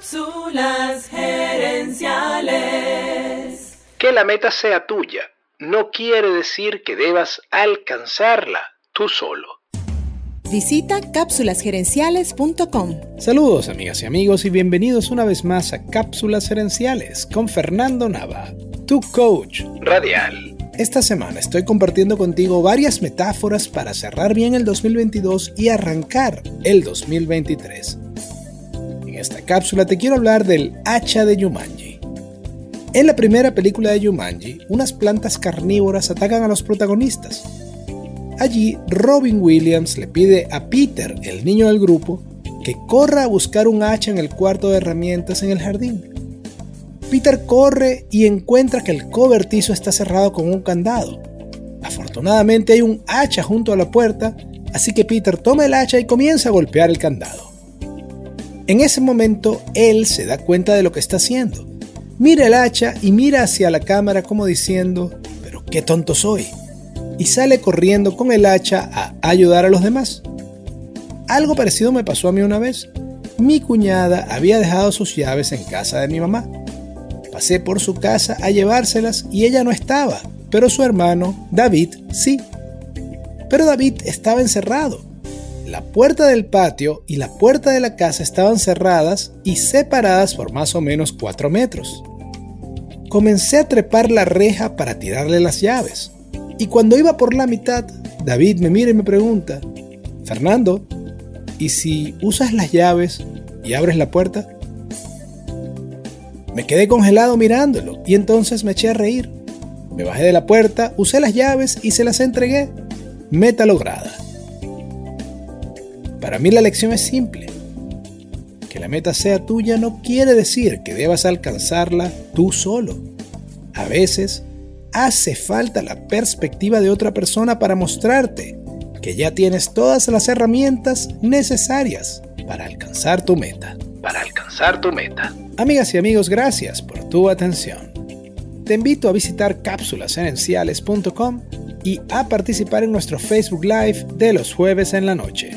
Cápsulas gerenciales. Que la meta sea tuya no quiere decir que debas alcanzarla tú solo. Visita cápsulasgerenciales.com. Saludos amigas y amigos y bienvenidos una vez más a Cápsulas Gerenciales con Fernando Nava, tu coach Radial. Esta semana estoy compartiendo contigo varias metáforas para cerrar bien el 2022 y arrancar el 2023. Esta cápsula te quiero hablar del hacha de Yumanji. En la primera película de Yumanji, unas plantas carnívoras atacan a los protagonistas. Allí, Robin Williams le pide a Peter, el niño del grupo, que corra a buscar un hacha en el cuarto de herramientas en el jardín. Peter corre y encuentra que el cobertizo está cerrado con un candado. Afortunadamente hay un hacha junto a la puerta, así que Peter toma el hacha y comienza a golpear el candado. En ese momento él se da cuenta de lo que está haciendo. Mira el hacha y mira hacia la cámara como diciendo, pero qué tonto soy. Y sale corriendo con el hacha a ayudar a los demás. Algo parecido me pasó a mí una vez. Mi cuñada había dejado sus llaves en casa de mi mamá. Pasé por su casa a llevárselas y ella no estaba, pero su hermano, David, sí. Pero David estaba encerrado. La puerta del patio y la puerta de la casa estaban cerradas y separadas por más o menos 4 metros. Comencé a trepar la reja para tirarle las llaves. Y cuando iba por la mitad, David me mira y me pregunta, Fernando, ¿y si usas las llaves y abres la puerta? Me quedé congelado mirándolo y entonces me eché a reír. Me bajé de la puerta, usé las llaves y se las entregué. Meta lograda. Para mí la lección es simple. Que la meta sea tuya no quiere decir que debas alcanzarla tú solo. A veces hace falta la perspectiva de otra persona para mostrarte que ya tienes todas las herramientas necesarias para alcanzar tu meta. Para alcanzar tu meta. Amigas y amigos, gracias por tu atención. Te invito a visitar cápsulasgerenciales.com y a participar en nuestro Facebook Live de los jueves en la noche.